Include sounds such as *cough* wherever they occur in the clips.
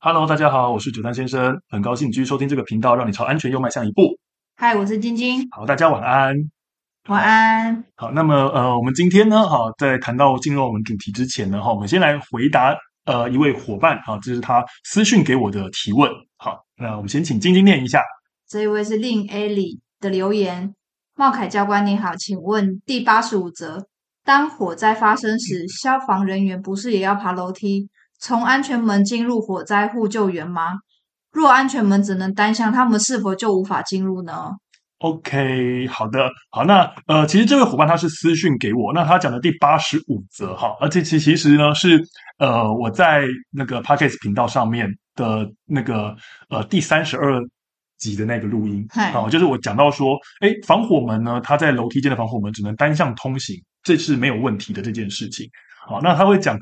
Hello，大家好，我是九三先生，很高兴继续收听这个频道，让你朝安全又迈向一步。嗨，我是晶晶。好，大家晚安。晚安。好，那么呃，我们今天呢，哈，在谈到进入我们主题之前呢，哈，我们先来回答呃一位伙伴，哈，这是他私讯给我的提问。好，那我们先请晶晶念一下。这一位是令 A 里的留言。茂凯教官你好，请问第八十五则，当火灾发生时，消防人员不是也要爬楼梯从安全门进入火灾户救援吗？若安全门只能单向，他们是否就无法进入呢？OK，好的，好，那呃，其实这位伙伴他是私讯给我，那他讲的第八十五则哈，而且其其实呢是呃我在那个 Podcast 频道上面的那个呃第三十二集的那个录音，好、呃，就是我讲到说，哎，防火门呢，它在楼梯间的防火门只能单向通行，这是没有问题的这件事情。好，那他会讲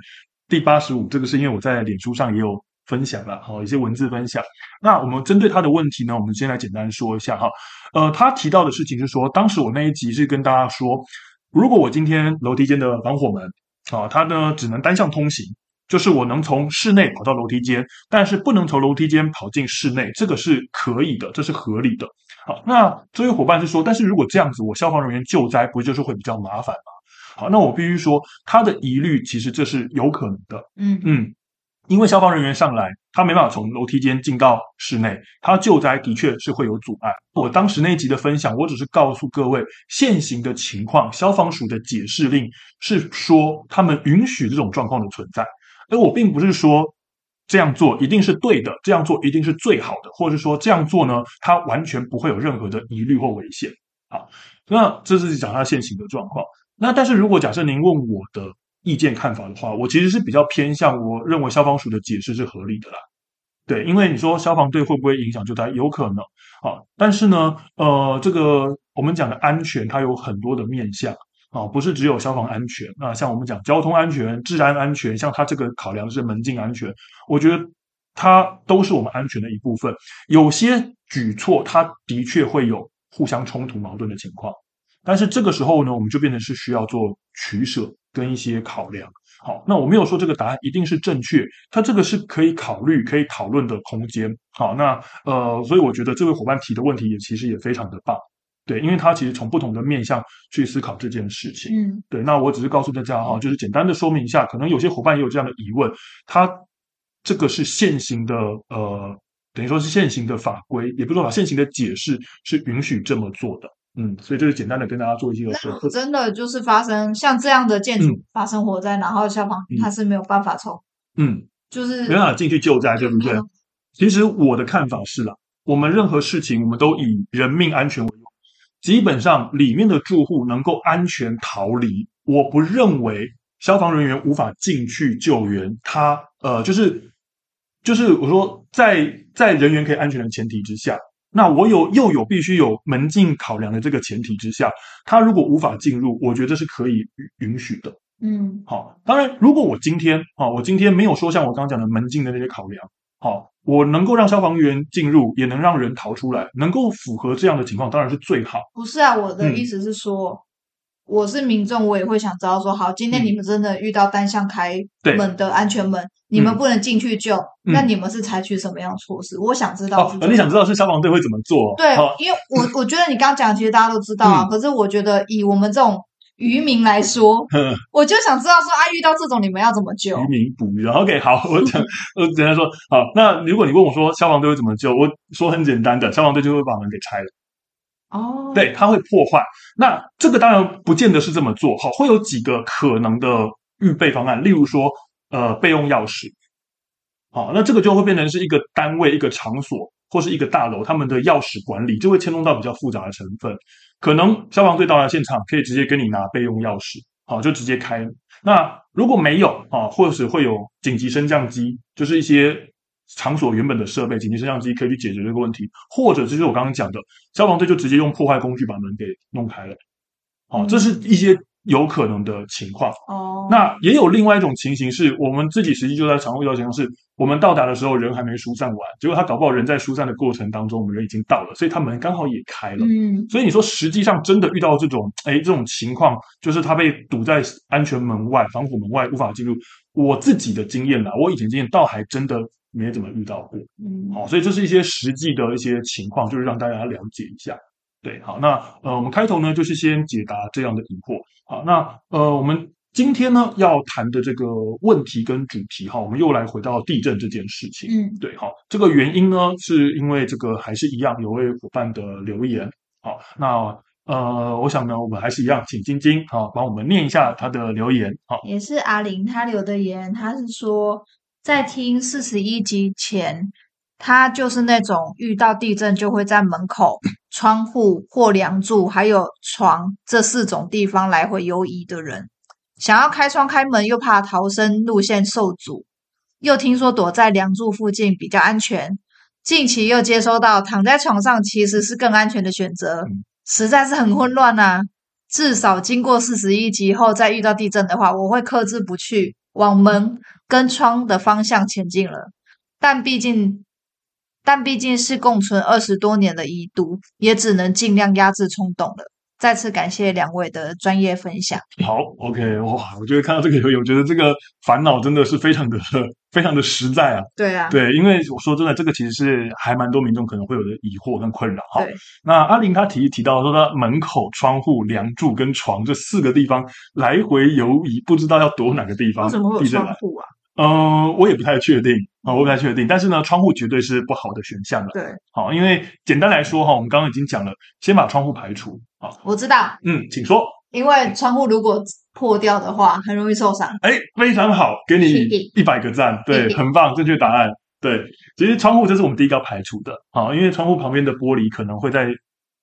第八十五，这个是因为我在脸书上也有。分享了好一些文字分享。那我们针对他的问题呢，我们先来简单说一下哈。呃，他提到的事情是说，当时我那一集是跟大家说，如果我今天楼梯间的防火门啊，它呢只能单向通行，就是我能从室内跑到楼梯间，但是不能从楼梯间跑进室内，这个是可以的，这是合理的。好，那这位伙伴是说，但是如果这样子，我消防人员救灾不就是会比较麻烦吗？好，那我必须说，他的疑虑其实这是有可能的。嗯嗯。因为消防人员上来，他没办法从楼梯间进到室内，他救灾的确是会有阻碍。我当时那一集的分享，我只是告诉各位现行的情况，消防署的解释令是说他们允许这种状况的存在，而我并不是说这样做一定是对的，这样做一定是最好的，或者是说这样做呢，它完全不会有任何的疑虑或危险。好，那这是讲他现行的状况。那但是如果假设您问我的。意见看法的话，我其实是比较偏向，我认为消防署的解释是合理的啦。对，因为你说消防队会不会影响救灾，有可能啊。但是呢，呃，这个我们讲的安全，它有很多的面向啊，不是只有消防安全。那像我们讲交通安全、治安安全，像它这个考量是门禁安全，我觉得它都是我们安全的一部分。有些举措，它的确会有互相冲突、矛盾的情况。但是这个时候呢，我们就变成是需要做取舍跟一些考量。好，那我没有说这个答案一定是正确，它这个是可以考虑、可以讨论的空间。好，那呃，所以我觉得这位伙伴提的问题也其实也非常的棒，对，因为他其实从不同的面向去思考这件事情。嗯，对。那我只是告诉大家哈，就是简单的说明一下，可能有些伙伴也有这样的疑问，他这个是现行的呃，等于说是现行的法规，也不是说法，现行的解释是允许这么做的。嗯，所以就是简单的跟大家做一些说。真的就是发生像这样的建筑发生火灾，嗯、然后消防它是没有办法从，嗯，就是没办法进去救灾，对不对？嗯、其实我的看法是啦，我们任何事情我们都以人命安全为重，基本上里面的住户能够安全逃离，我不认为消防人员无法进去救援。他呃，就是就是我说在在人员可以安全的前提之下。那我有又有必须有门禁考量的这个前提之下，他如果无法进入，我觉得是可以允许的。嗯，好，当然，如果我今天啊，我今天没有说像我刚刚讲的门禁的那些考量，好，我能够让消防员进入，也能让人逃出来，能够符合这样的情况，当然是最好。不是啊，我的意思是说。嗯我是民众，我也会想知道说，好，今天你们真的遇到单向开门的安全门，嗯、你们不能进去救，嗯、那你们是采取什么样的措施？嗯、我想知道。哦，你想知道是消防队会怎么做？对，哦、因为我我觉得你刚刚讲，其实大家都知道啊。嗯、可是我觉得以我们这种渔民来说，嗯、我就想知道说，啊，遇到这种你们要怎么救？渔民捕鱼。OK，好，我讲，*laughs* 我简单说，好，那如果你问我说消防队会怎么救，我说很简单的，消防队就会把门给拆了。哦，对，它会破坏。那这个当然不见得是这么做，好，会有几个可能的预备方案，例如说，呃，备用钥匙。好，那这个就会变成是一个单位、一个场所或是一个大楼，他们的钥匙管理就会牵动到比较复杂的成分。可能消防队到达现场，可以直接跟你拿备用钥匙，好，就直接开。那如果没有啊，或者是会有紧急升降机，就是一些。场所原本的设备，紧急摄像机可以去解决这个问题，或者就是我刚刚讲的，消防队就直接用破坏工具把门给弄开了。好，这是一些有可能的情况。哦，那也有另外一种情形是，我们自己实际就在常遇到情况是，我们到达的时候人还没疏散完，结果他搞不好人在疏散的过程当中，我们人已经到了，所以他门刚好也开了。嗯，所以你说实际上真的遇到这种，哎，这种情况，就是他被堵在安全门外、防火门外无法进入。我自己的经验啦，我以前经验倒还真的。没怎么遇到过。嗯，好，所以这是一些实际的一些情况，就是让大家了解一下。对，好，那呃，我们开头呢就是先解答这样的疑惑。好，那呃，我们今天呢要谈的这个问题跟主题哈，我们又来回到地震这件事情。嗯，对，好，这个原因呢是因为这个还是一样有位伙伴的留言。好，那。呃，我想呢，我们还是一样，请晶晶好帮我们念一下他的留言。好，也是阿玲她留的言，她是说在听四十一集前，他就是那种遇到地震就会在门口、窗户或梁柱，还有床这四种地方来回游移的人。想要开窗开门，又怕逃生路线受阻，又听说躲在梁柱附近比较安全。近期又接收到躺在床上其实是更安全的选择。嗯实在是很混乱呐、啊！至少经过四十一集后，再遇到地震的话，我会克制不去往门跟窗的方向前进了。但毕竟，但毕竟是共存二十多年的遗毒，也只能尽量压制冲动了。再次感谢两位的专业分享。好，OK，哇，我觉得看到这个留言，我觉得这个烦恼真的是非常的、非常的实在啊。对啊，对，因为我说真的，这个其实是还蛮多民众可能会有的疑惑跟困扰。哈，对。那阿玲她提提到说，她门口、窗户、梁柱跟床这四个地方来回游移，不知道要躲哪个地方。为什么会有窗户啊？嗯、呃，我也不太确定啊，我不太确定。但是呢，窗户绝对是不好的选项了。对，好，因为简单来说哈，我们刚刚已经讲了，先把窗户排除。好，我知道。嗯，请说。因为窗户如果破掉的话，很容易受伤。哎，非常好，给你一百个赞。对，很棒，正确答案。对，其实窗户这是我们第一个要排除的。好，因为窗户旁边的玻璃可能会在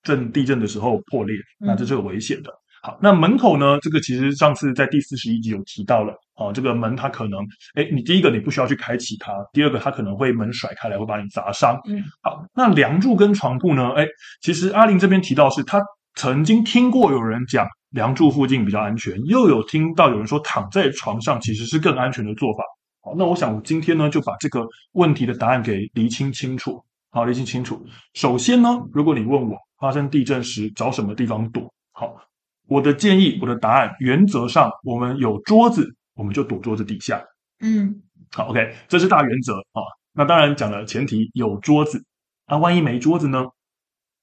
震地震的时候破裂，那这是有危险的。嗯好，那门口呢？这个其实上次在第四十一集有提到了。哦，这个门它可能，哎，你第一个你不需要去开启它，第二个它可能会门甩开来会把你砸伤。嗯，好，那梁柱跟床铺呢？哎，其实阿玲这边提到是，他曾经听过有人讲梁柱附近比较安全，又有听到有人说躺在床上其实是更安全的做法。好，那我想我今天呢就把这个问题的答案给厘清清楚。好，厘清清楚。首先呢，如果你问我发生地震时找什么地方躲，好。我的建议，我的答案，原则上，我们有桌子，我们就躲桌子底下。嗯，好，OK，这是大原则啊。那当然讲了前提有桌子，那、啊、万一没桌子呢？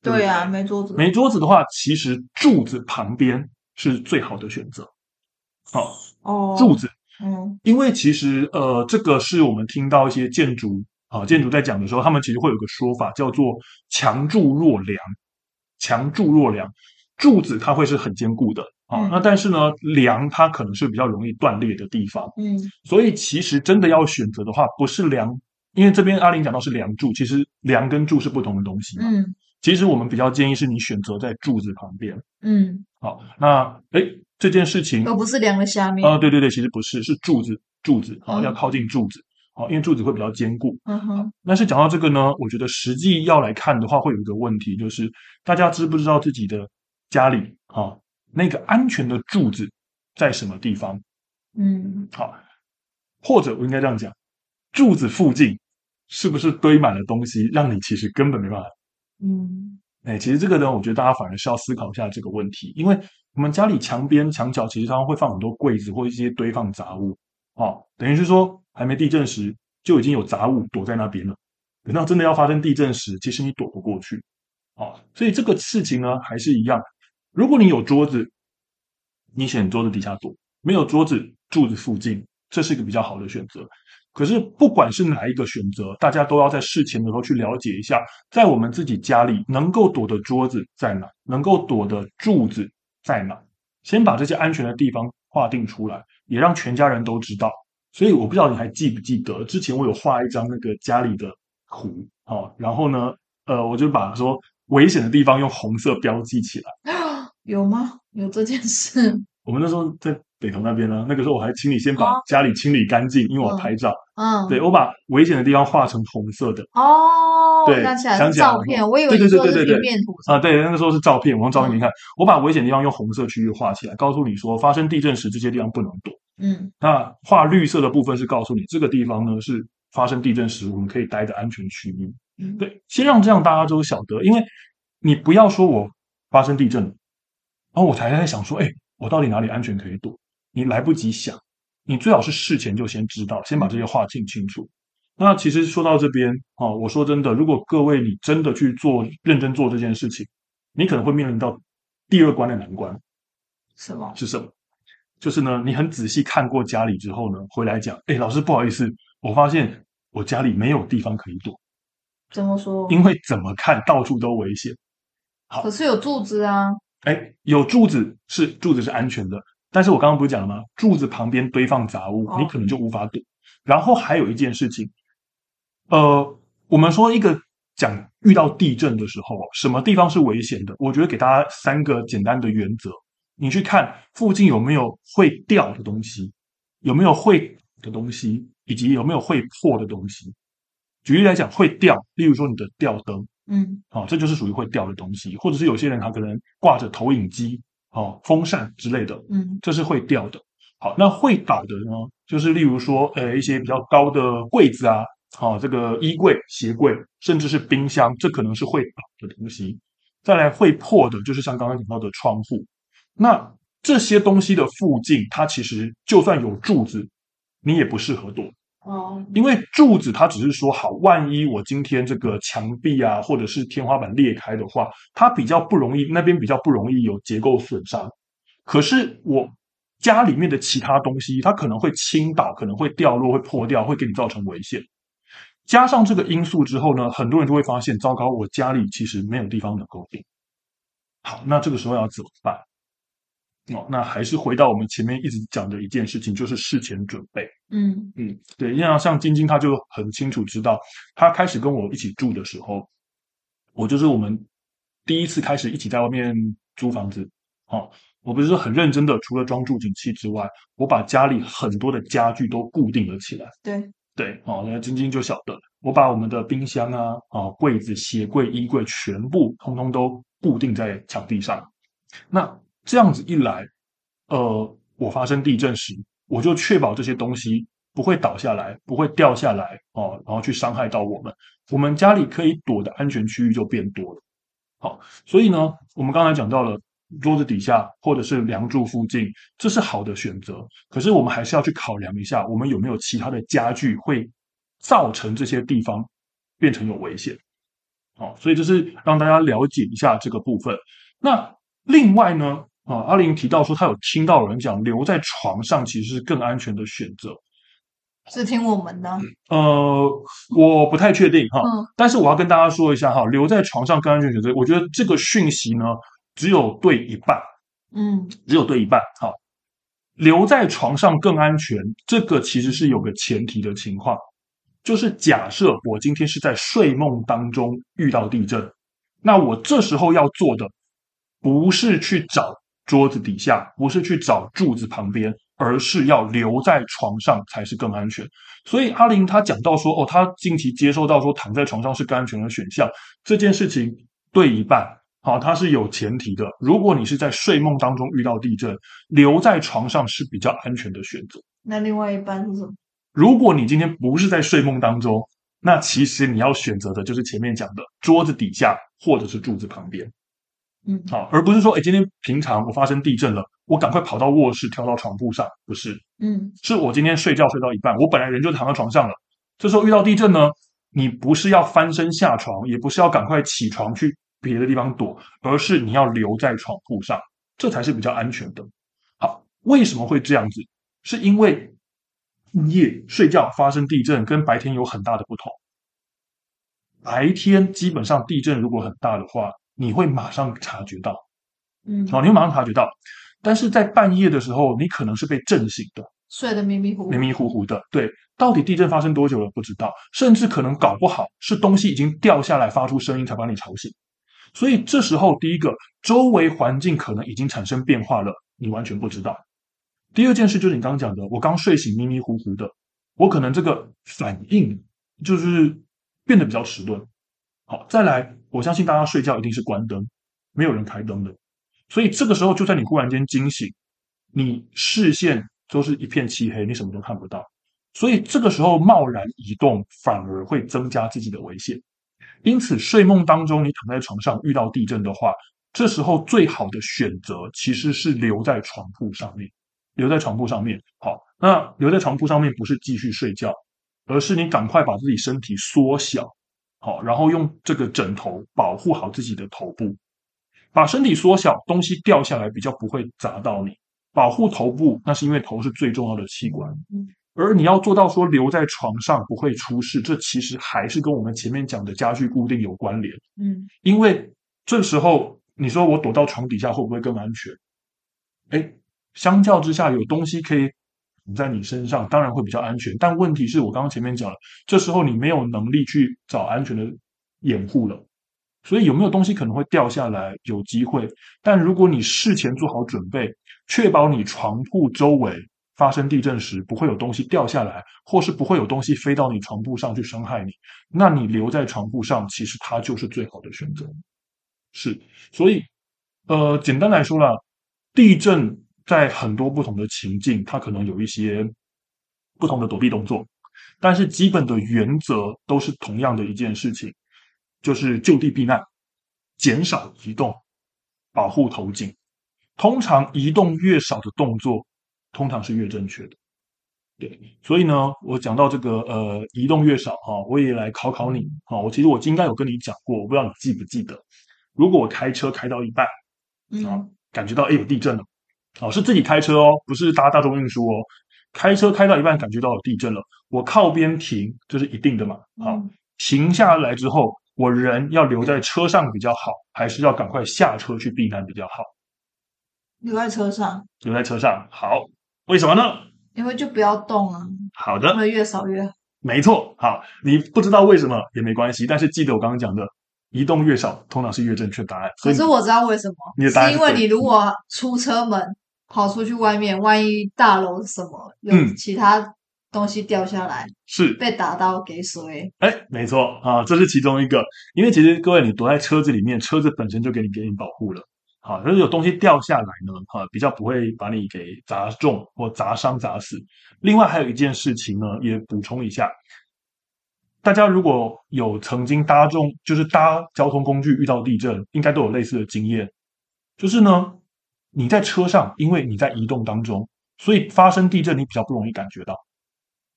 对呀、啊，没桌子。没桌子的话，其实柱子旁边是最好的选择。好，哦，柱子，嗯，因为其实呃，这个是我们听到一些建筑啊，建筑在讲的时候，他们其实会有个说法叫做强柱弱梁，强柱弱梁。柱子它会是很坚固的啊，那但是呢，梁它可能是比较容易断裂的地方，嗯，所以其实真的要选择的话，不是梁，因为这边阿玲讲到是梁柱，其实梁跟柱是不同的东西嘛，嗯，其实我们比较建议是你选择在柱子旁边，嗯，好，那哎这件事情都不是梁的下面，啊、呃，对对对，其实不是，是柱子，柱子啊，要靠近柱子，好，因为柱子会比较坚固，嗯哼，但是讲到这个呢，我觉得实际要来看的话，会有一个问题，就是大家知不知道自己的。家里啊，那个安全的柱子在什么地方？嗯，好，或者我应该这样讲，柱子附近是不是堆满了东西，让你其实根本没办法？嗯，哎，其实这个呢，我觉得大家反而是要思考一下这个问题，因为我们家里墙边、墙角其实常常会放很多柜子或一些堆放杂物，哦，等于是说还没地震时就已经有杂物躲在那边了，等到真的要发生地震时，其实你躲不过去，哦，所以这个事情呢，还是一样。如果你有桌子，你选桌子底下躲；没有桌子，柱子附近，这是一个比较好的选择。可是，不管是哪一个选择，大家都要在事前的时候去了解一下，在我们自己家里能够躲的桌子在哪，能够躲的柱子在哪，先把这些安全的地方划定出来，也让全家人都知道。所以，我不知道你还记不记得，之前我有画一张那个家里的图，哦，然后呢，呃，我就把说危险的地方用红色标记起来。有吗？有这件事？*laughs* 我们那时候在北投那边呢、啊，那个时候我还请你先把家里清理干净，哦、因为我拍照。嗯，对，我把危险的地方画成红色的。哦，对，想起来是照片，我以为是平面图啊。对，那个时候是照片，我用照片给你看。嗯、我把危险的地方用红色区域画起来，告诉你说发生地震时这些地方不能躲。嗯，那画绿色的部分是告诉你这个地方呢是发生地震时我们可以待的安全区域。嗯，对，先让这样大家都晓得，因为你不要说我发生地震。然后我才在想说，哎，我到底哪里安全可以躲？你来不及想，你最好是事前就先知道，先把这些话听清楚。那其实说到这边啊，我说真的，如果各位你真的去做认真做这件事情，你可能会面临到第二关的难关。什么？是什么？就是呢，你很仔细看过家里之后呢，回来讲，哎，老师不好意思，我发现我家里没有地方可以躲。怎么说？因为怎么看到处都危险。好，可是有柱子啊。哎，有柱子是柱子是安全的，但是我刚刚不是讲了吗？柱子旁边堆放杂物，你可能就无法躲。哦。然后还有一件事情，呃，我们说一个讲遇到地震的时候，什么地方是危险的？我觉得给大家三个简单的原则。你去看附近有没有会掉的东西，有没有会的东西，以及有没有会破的东西。举例来讲，会掉，例如说你的吊灯，嗯，好、哦，这就是属于会掉的东西，或者是有些人他可能挂着投影机、哦，风扇之类的，嗯，这是会掉的。好，那会倒的呢，就是例如说，呃，一些比较高的柜子啊，好、哦，这个衣柜、鞋柜，甚至是冰箱，这可能是会倒的东西。再来会破的，就是像刚刚讲到的窗户。那这些东西的附近，它其实就算有柱子，你也不适合躲哦，因为柱子它只是说好，万一我今天这个墙壁啊，或者是天花板裂开的话，它比较不容易，那边比较不容易有结构损伤。可是我家里面的其他东西，它可能会倾倒，可能会掉落，会破掉，会给你造成危险。加上这个因素之后呢，很多人就会发现，糟糕，我家里其实没有地方能够躲。好，那这个时候要怎么办？哦，那还是回到我们前面一直讲的一件事情，就是事前准备。嗯嗯，对，因为像晶晶，她就很清楚知道，她开始跟我一起住的时候，我就是我们第一次开始一起在外面租房子。哦，我不是说很认真的，除了装住景器之外，我把家里很多的家具都固定了起来。对对，哦，那晶晶就晓得，我把我们的冰箱啊、啊柜子、鞋柜、衣柜全部通通都固定在墙壁上。那这样子一来，呃，我发生地震时，我就确保这些东西不会倒下来，不会掉下来哦，然后去伤害到我们。我们家里可以躲的安全区域就变多了。好，所以呢，我们刚才讲到了桌子底下或者是梁柱附近，这是好的选择。可是我们还是要去考量一下，我们有没有其他的家具会造成这些地方变成有危险。好，所以这是让大家了解一下这个部分。那另外呢？啊，阿玲提到说，她有听到有人讲留在床上其实是更安全的选择，是听我们的？呃，我不太确定哈，嗯，但是我要跟大家说一下哈，留在床上更安全选择，我觉得这个讯息呢只有对一半，嗯，只有对一半。哈，留在床上更安全，这个其实是有个前提的情况，就是假设我今天是在睡梦当中遇到地震，那我这时候要做的不是去找。桌子底下不是去找柱子旁边，而是要留在床上才是更安全。所以阿玲她讲到说，哦，她近期接受到说躺在床上是更安全的选项，这件事情对一半，好，它是有前提的。如果你是在睡梦当中遇到地震，留在床上是比较安全的选择。那另外一半是什么？如果你今天不是在睡梦当中，那其实你要选择的就是前面讲的桌子底下或者是柱子旁边。嗯，好，而不是说，哎，今天平常我发生地震了，我赶快跑到卧室，跳到床铺上，不是，嗯，是我今天睡觉睡到一半，我本来人就躺在床上了，这时候遇到地震呢，你不是要翻身下床，也不是要赶快起床去别的地方躲，而是你要留在床铺上，这才是比较安全的。好，为什么会这样子？是因为夜睡觉发生地震跟白天有很大的不同，白天基本上地震如果很大的话。你会马上察觉到，嗯，好，你会马上察觉到，但是在半夜的时候，你可能是被震醒的，睡得迷迷糊糊，迷迷糊糊的。对，到底地震发生多久了？不知道，甚至可能搞不好是东西已经掉下来，发出声音才把你吵醒。所以这时候，第一个，周围环境可能已经产生变化了，你完全不知道。第二件事就是你刚刚讲的，我刚睡醒，迷迷糊糊的，我可能这个反应就是变得比较迟钝。好，再来。我相信大家睡觉一定是关灯，没有人开灯的，所以这个时候，就算你忽然间惊醒，你视线都是一片漆黑，你什么都看不到。所以这个时候贸然移动，反而会增加自己的危险。因此，睡梦当中你躺在床上遇到地震的话，这时候最好的选择其实是留在床铺上面，留在床铺上面。好，那留在床铺上面不是继续睡觉，而是你赶快把自己身体缩小，好，然后用这个枕头保护好自己的头部，把身体缩小，东西掉下来比较不会砸到你。保护头部，那是因为头是最重要的器官。而你要做到说留在床上不会出事，这其实还是跟我们前面讲的家具固定有关联。嗯，因为这时候你说我躲到床底下会不会更安全？哎，相较之下有东西可以堵在你身上，当然会比较安全。但问题是我刚刚前面讲了，这时候你没有能力去找安全的掩护了，所以有没有东西可能会掉下来？有机会。但如果你事前做好准备，确保你床铺周围。发生地震时不会有东西掉下来，或是不会有东西飞到你床铺上去伤害你。那你留在床铺上，其实它就是最好的选择。是，所以，呃，简单来说啦，地震在很多不同的情境，它可能有一些不同的躲避动作，但是基本的原则都是同样的一件事情，就是就地避难，减少移动，保护头颈。通常移动越少的动作。通常是越正确的，对，所以呢，我讲到这个呃，移动越少哈，我也来考考你哈。我其实我应该有跟你讲过，我不知道你记不记得。如果我开车开到一半，啊，感觉到哎有地震了，哦，是自己开车哦，不是搭大众运输哦。开车开到一半感觉到有地震了，我靠边停，这是一定的嘛。好，停下来之后，我人要留在车上比较好，还是要赶快下车去避难比较好？留在车上，留在车上好。为什么呢？因为就不要动啊。好的，会越少越好。没错，好，你不知道为什么也没关系，但是记得我刚刚讲的，移动越少，通常是越正确答案。可是我知道为什么，你的答案是，是因为你如果出车门跑出去外面，万一大楼什么有其他东西掉下来，嗯、是被打到给谁？哎，没错啊，这是其中一个。因为其实各位，你躲在车子里面，车子本身就给你给你保护了。好，如果有东西掉下来呢，哈，比较不会把你给砸中或砸伤、砸死。另外还有一件事情呢，也补充一下，大家如果有曾经搭中，就是搭交通工具遇到地震，应该都有类似的经验。就是呢，你在车上，因为你在移动当中，所以发生地震你比较不容易感觉到。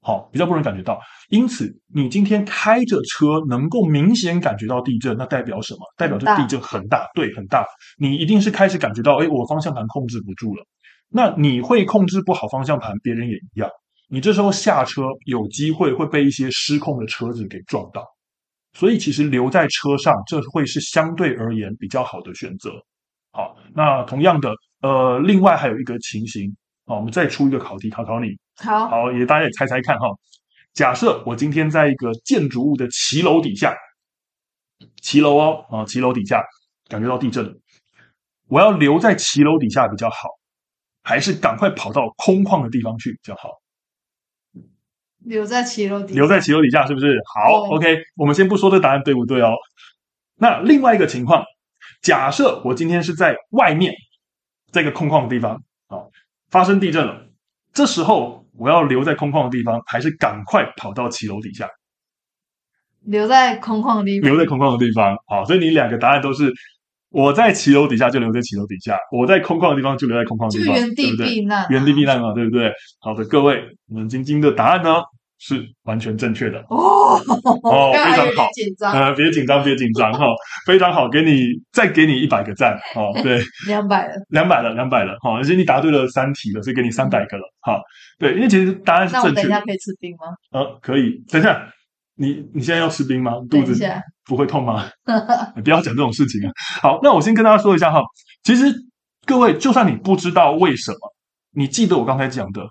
好，比较不容易感觉到，因此你今天开着车能够明显感觉到地震，那代表什么？代表这地震很大，对，很大。你一定是开始感觉到，哎，我方向盘控制不住了。那你会控制不好方向盘，别人也一样。你这时候下车有机会会被一些失控的车子给撞到，所以其实留在车上，这会是相对而言比较好的选择。好，那同样的，呃，另外还有一个情形。好，我们再出一个考题考考你。好，好，也大家也猜猜看哈。假设我今天在一个建筑物的骑楼底下，骑楼哦，啊，骑楼底下感觉到地震，我要留在骑楼底下比较好，还是赶快跑到空旷的地方去比较好？留在骑楼底下，留在骑楼底下是不是？好，哦，OK，我们先不说这答案对不对哦。那另外一个情况，假设我今天是在外面，在一个空旷的地方，好。发生地震了，这时候我要留在空旷的地方，还是赶快跑到骑楼底下？留在空旷的地方。留在空旷的地方。好，所以你两个答案都是我在骑楼底下就留在骑楼底下，我在空旷的地方就留在空旷的地方，就原地避难，原地避难嘛，对不对？好的，各位，我们晶晶的答案呢？是完全正确的哦哦，*laughs* 非常好，紧张呃，别紧张，别紧张哈，非常好，给你再给你一百个赞哦，对，*laughs* 两百了，两百了，两百了，哈，而且你答对了三题了，所以给你三百个了，哈，对，因为其实答案是正确的。那我等一下可以吃冰吗？呃，可以，等一下，你你现在要吃冰吗？肚子不会痛吗？你 *laughs* 不要讲这种事情啊。好，那我先跟大家说一下哈，其实各位，就算你不知道为什么，你记得我刚才讲的，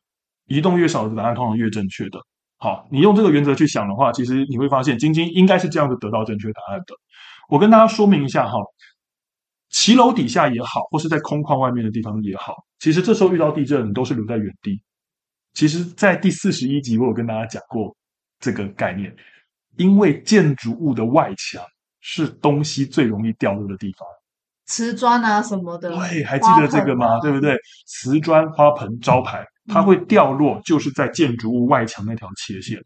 移动越少的答案通常越正确的。好，你用这个原则去想的话，其实你会发现晶晶应该是这样子得到正确答案的。我跟大家说明一下哈，骑楼底下也好，或是在空旷外面的地方也好，其实这时候遇到地震，你都是留在原地。其实，在第四十一集我有跟大家讲过这个概念，因为建筑物的外墙是东西最容易掉落的地方，瓷砖啊什么的，对，还记得这个吗？对不对？瓷砖、花盆、招牌。它会掉落，就是在建筑物外墙那条切线。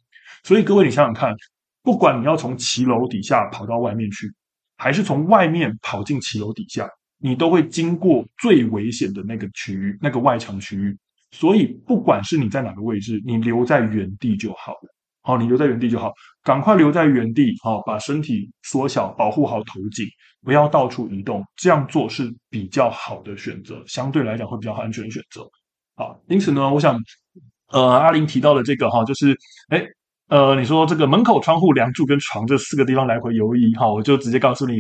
所以各位，你想想看，不管你要从骑楼底下跑到外面去，还是从外面跑进骑楼底下，你都会经过最危险的那个区域，那个外墙区域。所以，不管是你在哪个位置，你留在原地就好了。好，你留在原地就好，赶快留在原地，好，把身体缩小，保护好头颈，不要到处移动，这样做是比较好的选择，相对来讲会比较安全的选择。好，因此呢，我想，呃，阿玲提到的这个哈，就是，哎，呃，你说这个门口、窗户、梁柱跟床这四个地方来回游移，哈，我就直接告诉你，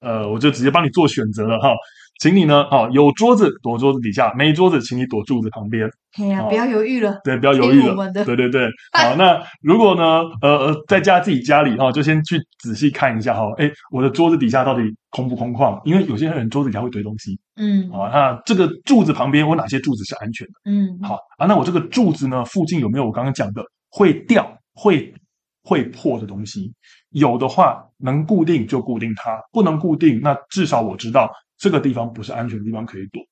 呃，我就直接帮你做选择了哈。请你呢，哦，有桌子躲桌子底下，没桌子，请你躲柱子旁边。哎呀，不要犹豫了，对，不要犹豫了。对对对，*laughs* 好，那如果呢，呃呃，在家自己家里哈，就先去仔细看一下哈，哎，我的桌子底下到底空不空旷？因为有些人桌子底下会堆东西。嗯，好，那这个柱子旁边，我哪些柱子是安全的？嗯，好啊，那我这个柱子呢，附近有没有我刚刚讲的会掉、会会破的东西？有的话，能固定就固定它；不能固定，那至少我知道。这个地方不是安全的地方可以躲。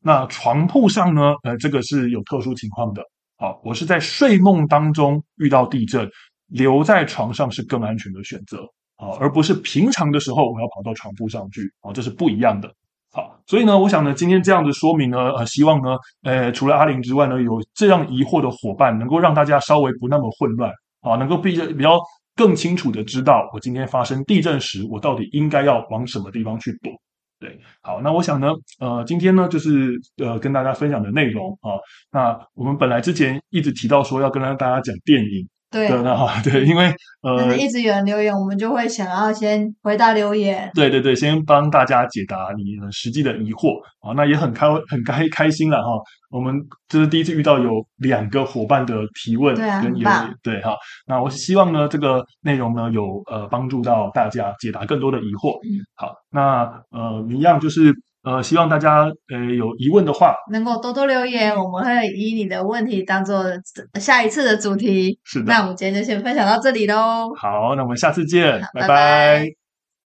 那床铺上呢？呃，这个是有特殊情况的。好，我是在睡梦当中遇到地震，留在床上是更安全的选择。好，而不是平常的时候我要跑到床铺上去。好，这是不一样的。好，所以呢，我想呢，今天这样的说明呢，呃，希望呢，呃，除了阿玲之外呢，有这样疑惑的伙伴，能够让大家稍微不那么混乱。啊，能够比较比较更清楚的知道，我今天发生地震时，我到底应该要往什么地方去躲。对，好，那我想呢，呃，今天呢，就是呃，跟大家分享的内容啊。那我们本来之前一直提到说要跟大家讲电影，对，那哈，*laughs* 对，因为呃，一直有人留言，我们就会想要先回答留言。对对对，先帮大家解答你们实际的疑惑啊。那也很开很开开心了哈。我们这是第一次遇到有两个伙伴的提问，对啊，对哈。那我希望呢，这个内容呢有呃帮助到大家解答更多的疑惑。嗯，好，那呃一样就是呃希望大家呃有疑问的话，能够多多留言，我们会以你的问题当做下一次的主题。是的，那我们今天就先分享到这里喽。好，那我们下次见，拜拜。拜拜。